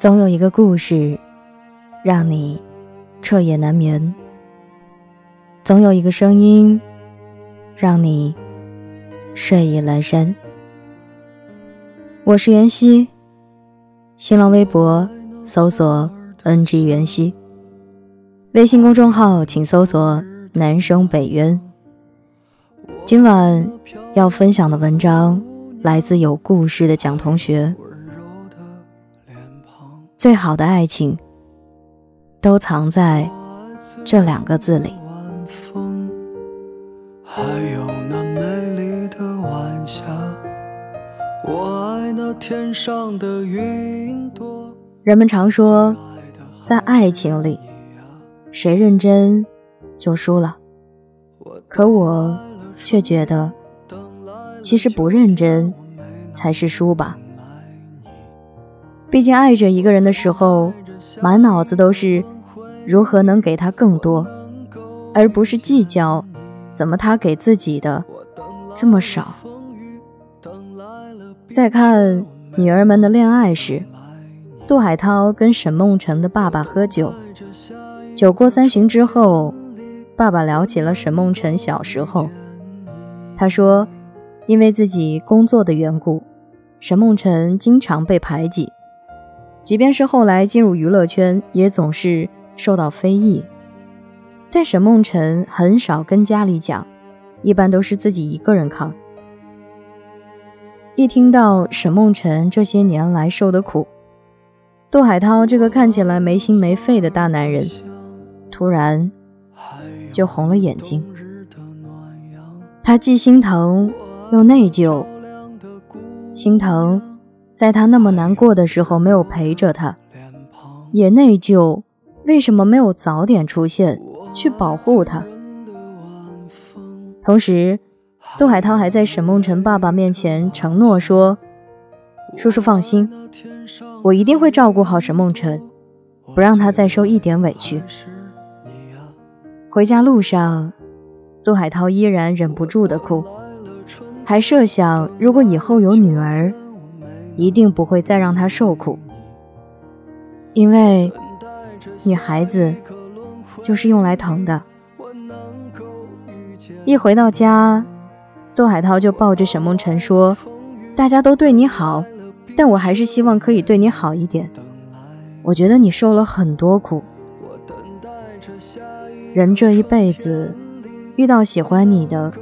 总有一个故事，让你彻夜难眠；总有一个声音，让你睡意阑珊。我是袁熙，新浪微博搜索 “ng 袁熙”，微信公众号请搜索“南生北渊”。今晚要分享的文章来自有故事的蒋同学。最好的爱情，都藏在这两个字里。人们常说，在爱情里，谁认真就输了。可我却觉得，其实不认真才是输吧。毕竟爱着一个人的时候，满脑子都是如何能给他更多，而不是计较怎么他给自己的这么少。再看女儿们的恋爱时，杜海涛跟沈梦辰的爸爸喝酒，酒过三巡之后，爸爸聊起了沈梦辰小时候。他说，因为自己工作的缘故，沈梦辰经常被排挤。即便是后来进入娱乐圈，也总是受到非议。但沈梦辰很少跟家里讲，一般都是自己一个人扛。一听到沈梦辰这些年来受的苦，杜海涛这个看起来没心没肺的大男人，突然就红了眼睛。他既心疼又内疚，心疼。在他那么难过的时候没有陪着他，也内疚，为什么没有早点出现去保护他？同时，杜海涛还在沈梦辰爸爸面前承诺说：“叔叔放心，我一定会照顾好沈梦辰，不让他再受一点委屈。”回家路上，杜海涛依然忍不住的哭，还设想如果以后有女儿。一定不会再让他受苦，因为女孩子就是用来疼的。一回到家，杜海涛就抱着沈梦辰说：“大家都对你好，但我还是希望可以对你好一点。我觉得你受了很多苦，人这一辈子遇到喜欢你的、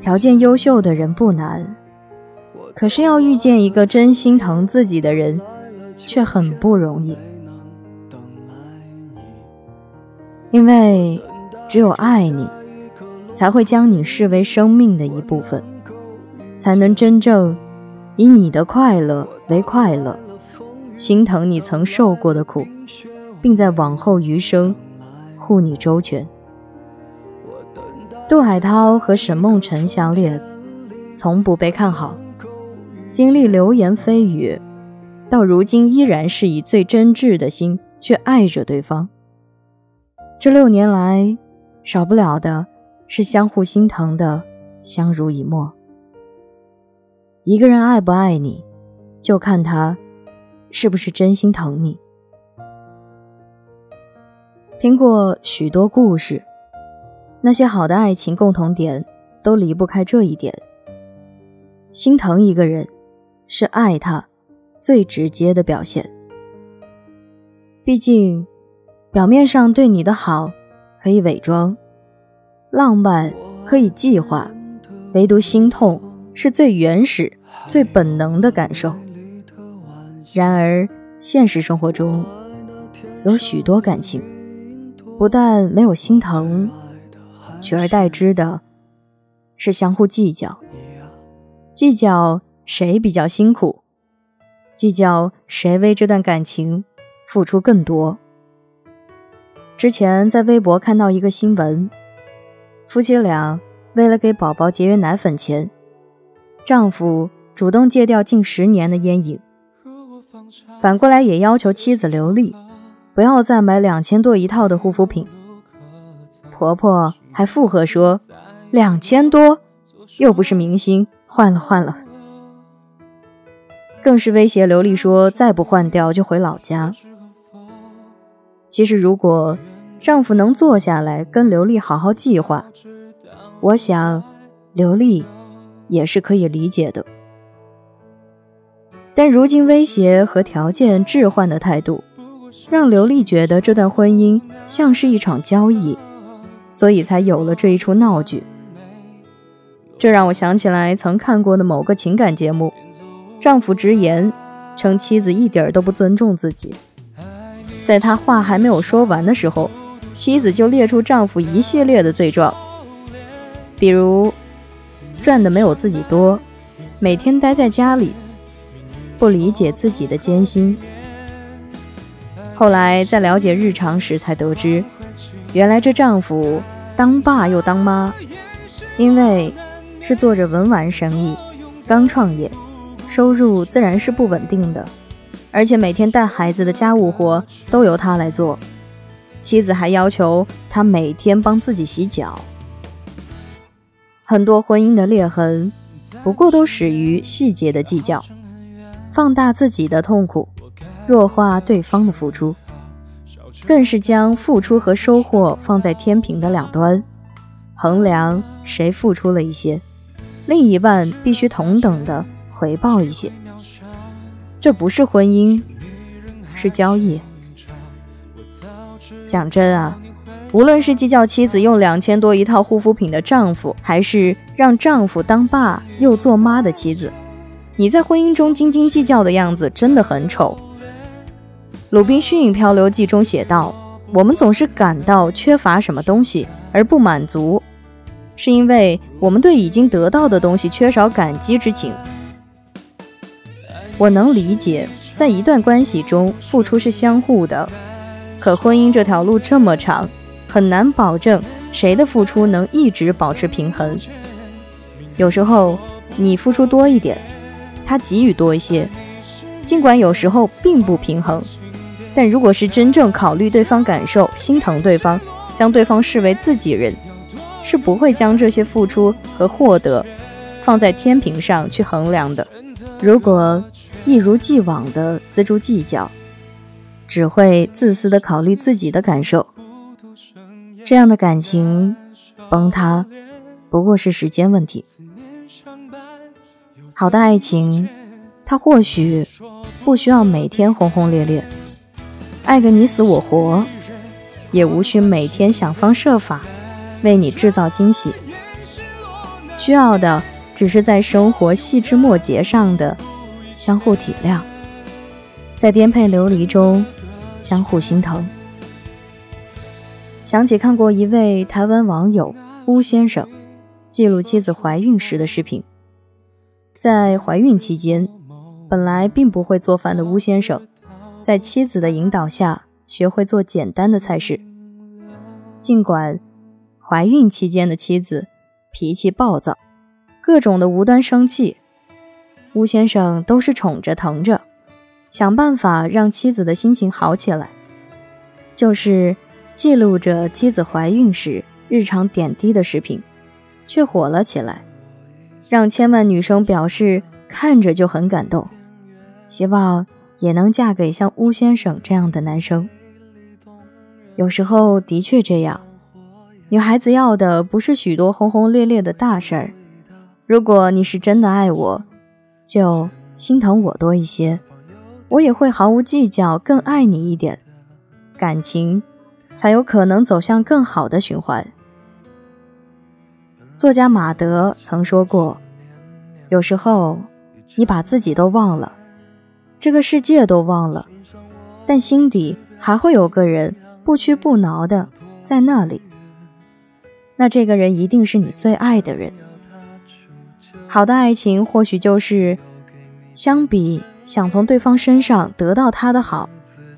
条件优秀的人不难。”可是要遇见一个真心疼自己的人，却很不容易。因为只有爱你，才会将你视为生命的一部分，才能真正以你的快乐为快乐，心疼你曾受过的苦，并在往后余生护你周全。杜海涛和沈梦辰相恋，从不被看好。经历流言蜚语，到如今依然是以最真挚的心去爱着对方。这六年来，少不了的是相互心疼的相濡以沫。一个人爱不爱你，就看他是不是真心疼你。听过许多故事，那些好的爱情共同点都离不开这一点：心疼一个人。是爱他最直接的表现。毕竟，表面上对你的好可以伪装，浪漫可以计划，唯独心痛是最原始、最本能的感受。然而，现实生活中有许多感情，不但没有心疼，取而代之的是相互计较，计较。谁比较辛苦？计较谁为这段感情付出更多。之前在微博看到一个新闻，夫妻俩为了给宝宝节约奶粉钱，丈夫主动戒掉近十年的烟瘾，反过来也要求妻子刘丽不要再买两千多一套的护肤品。婆婆还附和说：“两千多，又不是明星，换了换了。”更是威胁刘丽说，再不换掉就回老家。其实，如果丈夫能坐下来跟刘丽好好计划，我想刘丽也是可以理解的。但如今威胁和条件置换的态度，让刘丽觉得这段婚姻像是一场交易，所以才有了这一出闹剧。这让我想起来曾看过的某个情感节目，丈夫直言称妻子一点都不尊重自己。在他话还没有说完的时候，妻子就列出丈夫一系列的罪状，比如赚的没有自己多，每天待在家里，不理解自己的艰辛。后来在了解日常时才得知，原来这丈夫当爸又当妈，因为是做着文玩生意，刚创业，收入自然是不稳定的。而且每天带孩子的家务活都由他来做，妻子还要求他每天帮自己洗脚。很多婚姻的裂痕，不过都始于细节的计较，放大自己的痛苦，弱化对方的付出，更是将付出和收获放在天平的两端，衡量谁付出了一些，另一半必须同等的回报一些。这不是婚姻，是交易。讲真啊，无论是计较妻子用两千多一套护肤品的丈夫，还是让丈夫当爸又做妈的妻子，你在婚姻中斤斤计较的样子真的很丑。《鲁滨逊漂流记》中写道：“我们总是感到缺乏什么东西而不满足，是因为我们对已经得到的东西缺少感激之情。”我能理解，在一段关系中，付出是相互的。可婚姻这条路这么长，很难保证谁的付出能一直保持平衡。有时候你付出多一点，他给予多一些，尽管有时候并不平衡，但如果是真正考虑对方感受、心疼对方，将对方视为自己人，是不会将这些付出和获得放在天平上去衡量的。如果一如既往的锱铢计较，只会自私的考虑自己的感受，这样的感情崩塌不过是时间问题。好的爱情，它或许不需要每天轰轰烈烈，爱个你死我活，也无需每天想方设法为你制造惊喜，需要的只是在生活细枝末节上的。相互体谅，在颠沛流离中相互心疼。想起看过一位台湾网友巫先生记录妻子怀孕时的视频，在怀孕期间，本来并不会做饭的巫先生，在妻子的引导下学会做简单的菜式。尽管怀孕期间的妻子脾气暴躁，各种的无端生气。巫先生都是宠着疼着，想办法让妻子的心情好起来，就是记录着妻子怀孕时日常点滴的视频，却火了起来，让千万女生表示看着就很感动，希望也能嫁给像巫先生这样的男生。有时候的确这样，女孩子要的不是许多轰轰烈烈的大事儿，如果你是真的爱我。就心疼我多一些，我也会毫无计较，更爱你一点，感情才有可能走向更好的循环。作家马德曾说过：“有时候你把自己都忘了，这个世界都忘了，但心底还会有个人不屈不挠的在那里。那这个人一定是你最爱的人。”好的爱情或许就是，相比想从对方身上得到他的好，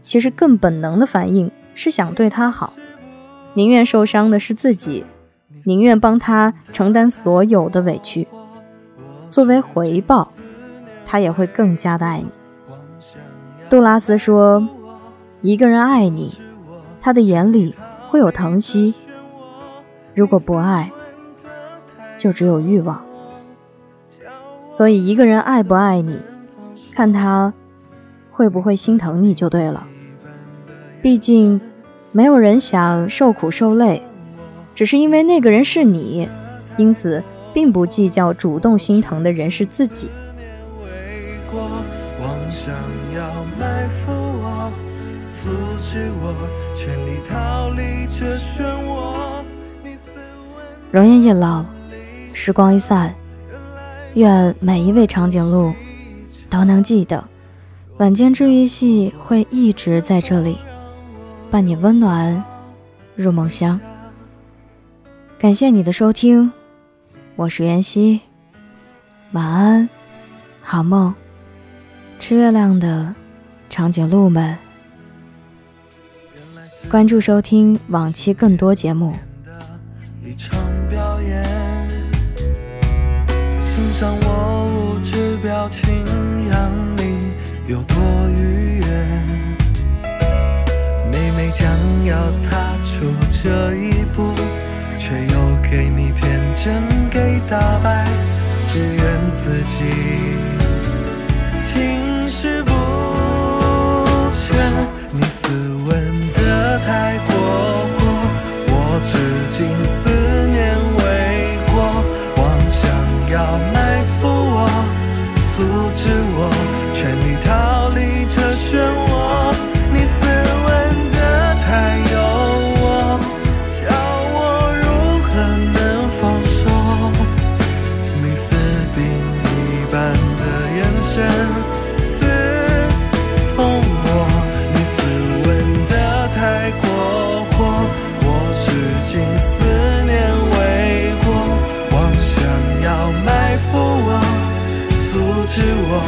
其实更本能的反应是想对他好，宁愿受伤的是自己，宁愿帮他承担所有的委屈，作为回报，他也会更加的爱你。杜拉斯说：“一个人爱你，他的眼里会有疼惜；如果不爱，就只有欲望。”所以，一个人爱不爱你，看他会不会心疼你就对了。毕竟，没有人想受苦受累，只是因为那个人是你，因此并不计较主动心疼的人是自己。容颜一老，时光一散，愿每一位长颈鹿都能记得，晚间治愈系会一直在这里。伴你温暖入梦乡。感谢你的收听，我是妍希，晚安，好梦。吃月亮的长颈鹿们，关注收听往期更多节目。欣赏我无知表情，让你有多愉悦。将要踏出这一步，却又给你天真给打败，只怨自己情绪不全。你斯文的太过火，我至今思阻止我，全力逃离这漩涡。是我